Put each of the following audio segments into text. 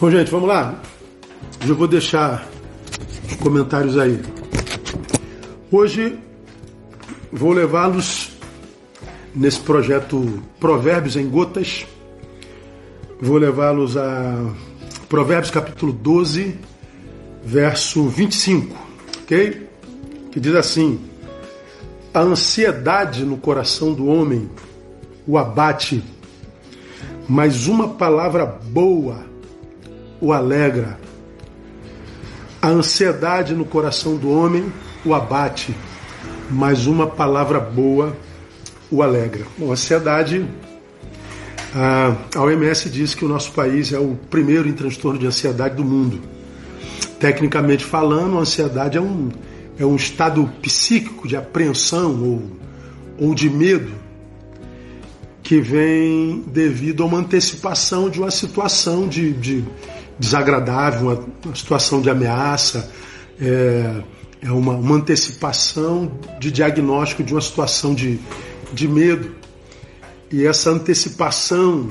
Bom, gente, vamos lá. Eu vou deixar os comentários aí. Hoje vou levá-los nesse projeto Provérbios em Gotas. Vou levá-los a Provérbios capítulo 12, verso 25, ok? Que diz assim: A ansiedade no coração do homem o abate, mas uma palavra boa o alegra. A ansiedade no coração do homem o abate, mas uma palavra boa o alegra. Bom, a ansiedade, a OMS diz que o nosso país é o primeiro em transtorno de ansiedade do mundo. Tecnicamente falando, a ansiedade é um, é um estado psíquico de apreensão ou, ou de medo que vem devido a uma antecipação de uma situação de, de desagradável, uma, uma situação de ameaça, é, é uma, uma, antecipação de diagnóstico de uma situação de, de medo. E essa antecipação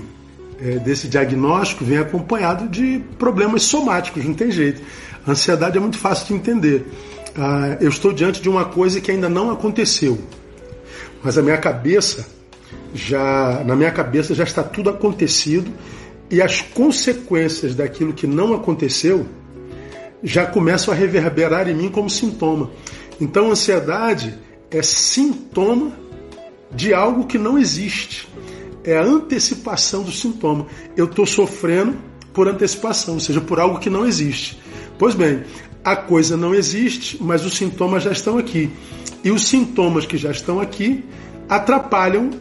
é, desse diagnóstico vem acompanhado de problemas somáticos, não tem jeito. A ansiedade é muito fácil de entender. Ah, eu estou diante de uma coisa que ainda não aconteceu, mas a minha cabeça já na minha cabeça já está tudo acontecido e as consequências daquilo que não aconteceu já começam a reverberar em mim como sintoma. Então, ansiedade é sintoma de algo que não existe. É a antecipação do sintoma. Eu estou sofrendo por antecipação, ou seja, por algo que não existe. Pois bem, a coisa não existe, mas os sintomas já estão aqui. E os sintomas que já estão aqui atrapalham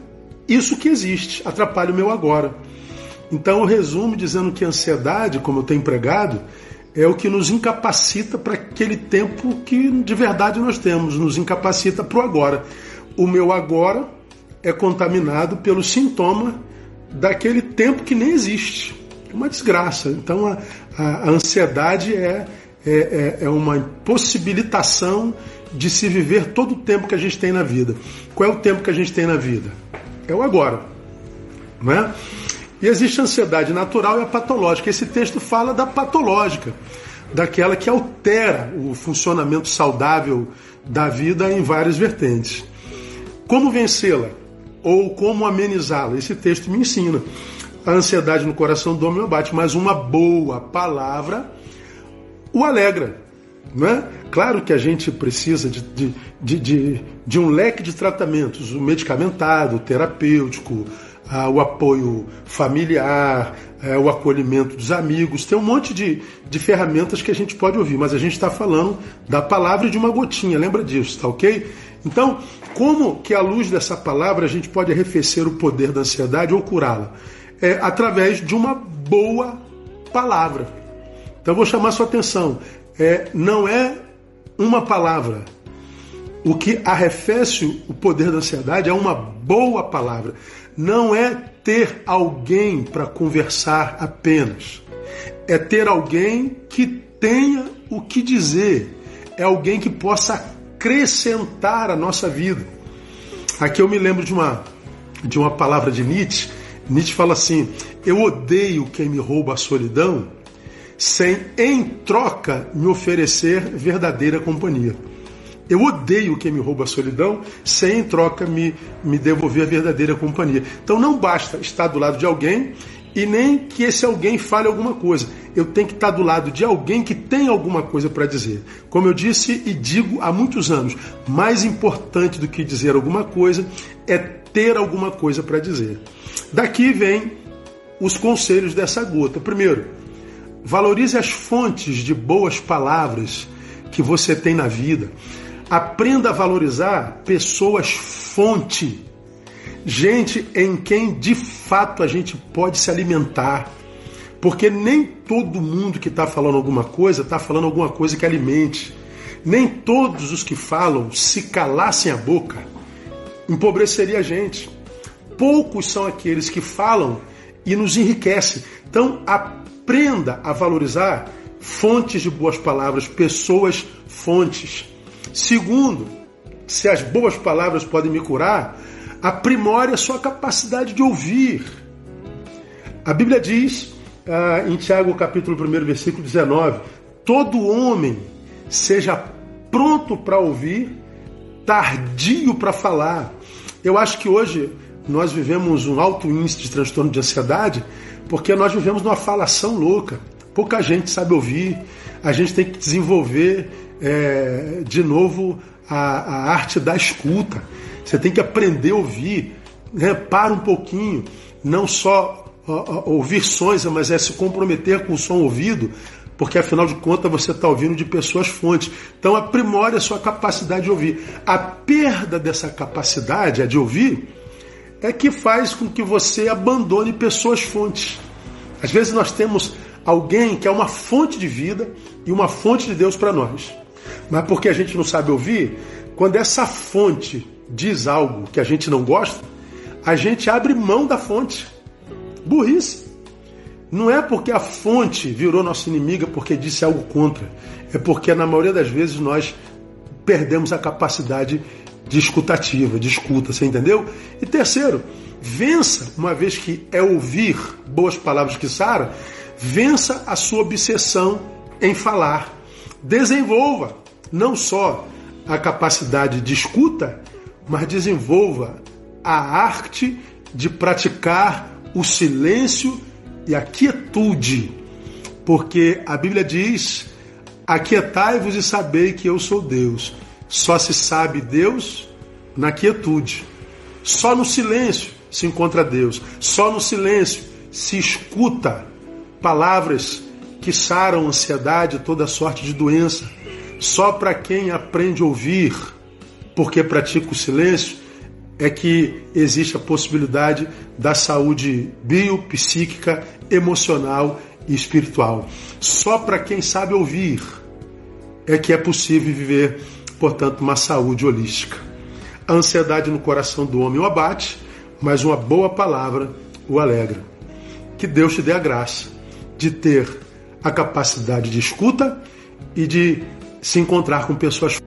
isso que existe, atrapalha o meu agora. Então eu resumo dizendo que a ansiedade, como eu tenho empregado, é o que nos incapacita para aquele tempo que de verdade nós temos, nos incapacita para o agora. O meu agora é contaminado pelo sintoma daquele tempo que nem existe. É uma desgraça. Então a, a, a ansiedade é, é, é, é uma impossibilitação de se viver todo o tempo que a gente tem na vida. Qual é o tempo que a gente tem na vida? É o agora. Não é? E existe a ansiedade natural e a patológica. Esse texto fala da patológica, daquela que altera o funcionamento saudável da vida em várias vertentes. Como vencê-la? Ou como amenizá-la? Esse texto me ensina. A ansiedade no coração do homem abate, mas uma boa palavra o alegra. Não é? Claro que a gente precisa de, de, de, de, de um leque de tratamentos, o medicamentado, o terapêutico, ah, o apoio familiar, eh, o acolhimento dos amigos. Tem um monte de, de ferramentas que a gente pode ouvir, mas a gente está falando da palavra de uma gotinha, lembra disso, tá ok? Então, como que à luz dessa palavra a gente pode arrefecer o poder da ansiedade ou curá-la? É através de uma boa palavra. Então eu vou chamar sua atenção. É, não é uma palavra. O que arrefece o poder da ansiedade é uma boa palavra não é ter alguém para conversar apenas. É ter alguém que tenha o que dizer. É alguém que possa acrescentar a nossa vida. Aqui eu me lembro de uma, de uma palavra de Nietzsche. Nietzsche fala assim: Eu odeio quem me rouba a solidão, sem em troca me oferecer verdadeira companhia. Eu odeio quem me rouba a solidão sem em troca me, me devolver a verdadeira companhia. Então não basta estar do lado de alguém e nem que esse alguém fale alguma coisa. Eu tenho que estar do lado de alguém que tem alguma coisa para dizer. Como eu disse e digo há muitos anos, mais importante do que dizer alguma coisa é ter alguma coisa para dizer. Daqui vem os conselhos dessa gota. Primeiro, valorize as fontes de boas palavras que você tem na vida. Aprenda a valorizar pessoas fonte, gente em quem de fato a gente pode se alimentar. Porque nem todo mundo que está falando alguma coisa está falando alguma coisa que alimente. Nem todos os que falam, se calassem a boca, empobreceria a gente. Poucos são aqueles que falam e nos enriquecem. Então, aprenda a valorizar fontes de boas palavras, pessoas fontes. Segundo, se as boas palavras podem me curar, aprimore a sua capacidade de ouvir. A Bíblia diz ah, em Tiago capítulo 1, versículo 19: todo homem seja pronto para ouvir, tardio para falar. Eu acho que hoje nós vivemos um alto índice de transtorno de ansiedade porque nós vivemos numa falação louca. Pouca gente sabe ouvir, a gente tem que desenvolver é, de novo a, a, arte da escuta. Você tem que aprender a ouvir. Né? Para um pouquinho, não só ouvir sons, mas é se comprometer com o som ouvido, porque afinal de contas você está ouvindo de pessoas fontes. Então aprimore a sua capacidade de ouvir. A perda dessa capacidade, a de ouvir, é que faz com que você abandone pessoas fontes. Às vezes nós temos alguém que é uma fonte de vida e uma fonte de Deus para nós. Mas porque a gente não sabe ouvir, quando essa fonte diz algo que a gente não gosta, a gente abre mão da fonte. Burrice. Não é porque a fonte virou nossa inimiga porque disse algo contra. É porque na maioria das vezes nós perdemos a capacidade de escutativa, de escuta, você entendeu? E terceiro, vença, uma vez que é ouvir boas palavras que Sara, vença a sua obsessão em falar. Desenvolva não só a capacidade de escuta, mas desenvolva a arte de praticar o silêncio e a quietude. Porque a Bíblia diz: Aquietai-vos e sabei que eu sou Deus. Só se sabe Deus na quietude. Só no silêncio se encontra Deus. Só no silêncio se escuta palavras que saram ansiedade, toda sorte de doença. Só para quem aprende a ouvir, porque pratica o silêncio, é que existe a possibilidade da saúde biopsíquica, emocional e espiritual. Só para quem sabe ouvir é que é possível viver portanto, uma saúde holística. A ansiedade no coração do homem o abate, mas uma boa palavra o alegra. Que Deus te dê a graça de ter a capacidade de escuta e de se encontrar com pessoas